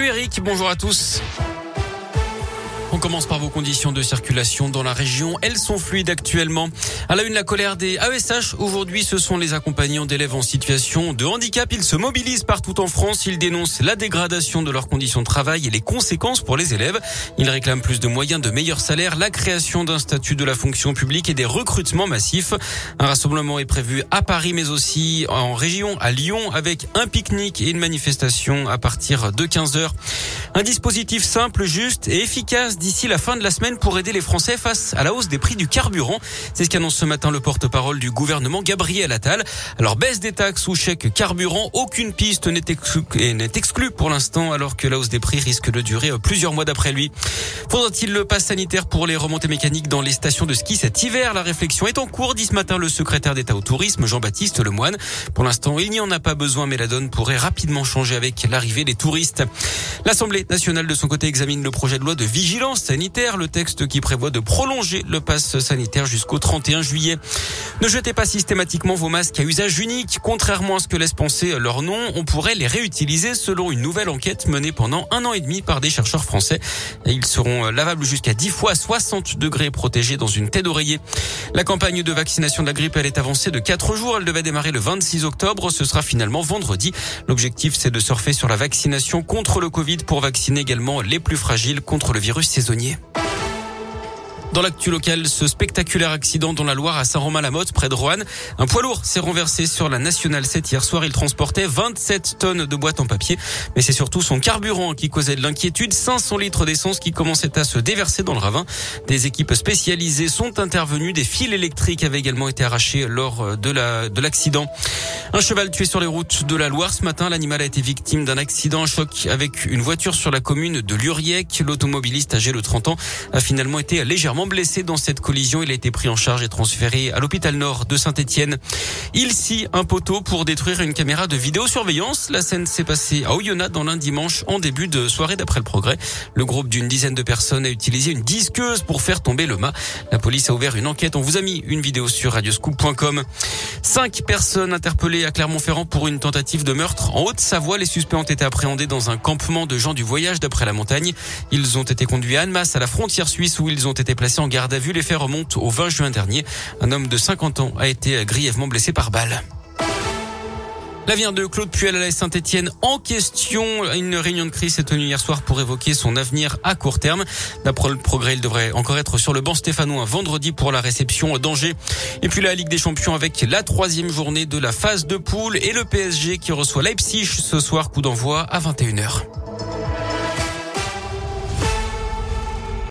Salut Eric, bonjour à tous. On commence par vos conditions de circulation dans la région. Elles sont fluides actuellement. À la une, la colère des AESH. Aujourd'hui, ce sont les accompagnants d'élèves en situation de handicap. Ils se mobilisent partout en France. Ils dénoncent la dégradation de leurs conditions de travail et les conséquences pour les élèves. Ils réclament plus de moyens, de meilleurs salaires, la création d'un statut de la fonction publique et des recrutements massifs. Un rassemblement est prévu à Paris, mais aussi en région, à Lyon, avec un pique-nique et une manifestation à partir de 15 heures. Un dispositif simple, juste et efficace d'ici la fin de la semaine pour aider les Français face à la hausse des prix du carburant. C'est ce qu'annonce ce matin le porte-parole du gouvernement Gabriel Attal. Alors baisse des taxes ou chèque carburant, aucune piste n'est exclue, pour l'instant alors que la hausse des prix risque de durer plusieurs mois d'après lui. Faudra-t-il le pass sanitaire pour les remontées mécaniques dans les stations de ski cet hiver? La réflexion est en cours, dit ce matin le secrétaire d'État au tourisme Jean-Baptiste Lemoine. Pour l'instant, il n'y en a pas besoin mais la donne pourrait rapidement changer avec l'arrivée des touristes. L'Assemblée nationale de son côté examine le projet de loi de vigilance sanitaire, le texte qui prévoit de prolonger le pass sanitaire jusqu'au 31 juillet. Ne jetez pas systématiquement vos masques à usage unique. Contrairement à ce que laisse penser leur nom, on pourrait les réutiliser selon une nouvelle enquête menée pendant un an et demi par des chercheurs français. Ils seront lavables jusqu'à 10 fois 60 degrés protégés dans une tête d'oreiller. La campagne de vaccination de la grippe, elle est avancée de 4 jours. Elle devait démarrer le 26 octobre. Ce sera finalement vendredi. L'objectif, c'est de surfer sur la vaccination contre le Covid pour vacciner également les plus fragiles contre le virus saisonnier. Dans l'actu local, ce spectaculaire accident dans la Loire à Saint-Romain-la-Motte, près de Roanne. Un poids lourd s'est renversé sur la Nationale 7 hier soir. Il transportait 27 tonnes de boîtes en papier. Mais c'est surtout son carburant qui causait de l'inquiétude. 500 litres d'essence qui commençaient à se déverser dans le ravin. Des équipes spécialisées sont intervenues. Des fils électriques avaient également été arrachés lors de la, de l'accident. Un cheval tué sur les routes de la Loire. Ce matin, l'animal a été victime d'un accident, un choc avec une voiture sur la commune de Luriec. L'automobiliste âgé de 30 ans a finalement été blessé dans cette collision. Il a été pris en charge et transféré à l'hôpital nord de Saint-Etienne. Il scie un poteau pour détruire une caméra de vidéosurveillance. La scène s'est passée à Oyonnax dans l'un dimanche en début de soirée d'après le progrès. Le groupe d'une dizaine de personnes a utilisé une disqueuse pour faire tomber le mât. La police a ouvert une enquête. On vous a mis une vidéo sur radioscoop.com. Cinq personnes interpellées à Clermont-Ferrand pour une tentative de meurtre. En Haute-Savoie, les suspects ont été appréhendés dans un campement de gens du voyage d'après la montagne. Ils ont été conduits à Annemasse, à la frontière suisse, où ils ont été placés en garde à vue. Les faits remontent au 20 juin dernier. Un homme de 50 ans a été grièvement blessé par balle. L'avenir de Claude Puel à la Saint-Etienne en question. Une réunion de crise s'est tenue hier soir pour évoquer son avenir à court terme. D'après le progrès, il devrait encore être sur le banc stéphanois vendredi pour la réception d'Angers. Et puis la Ligue des Champions avec la troisième journée de la phase de poule et le PSG qui reçoit Leipzig ce soir, coup d'envoi à 21h.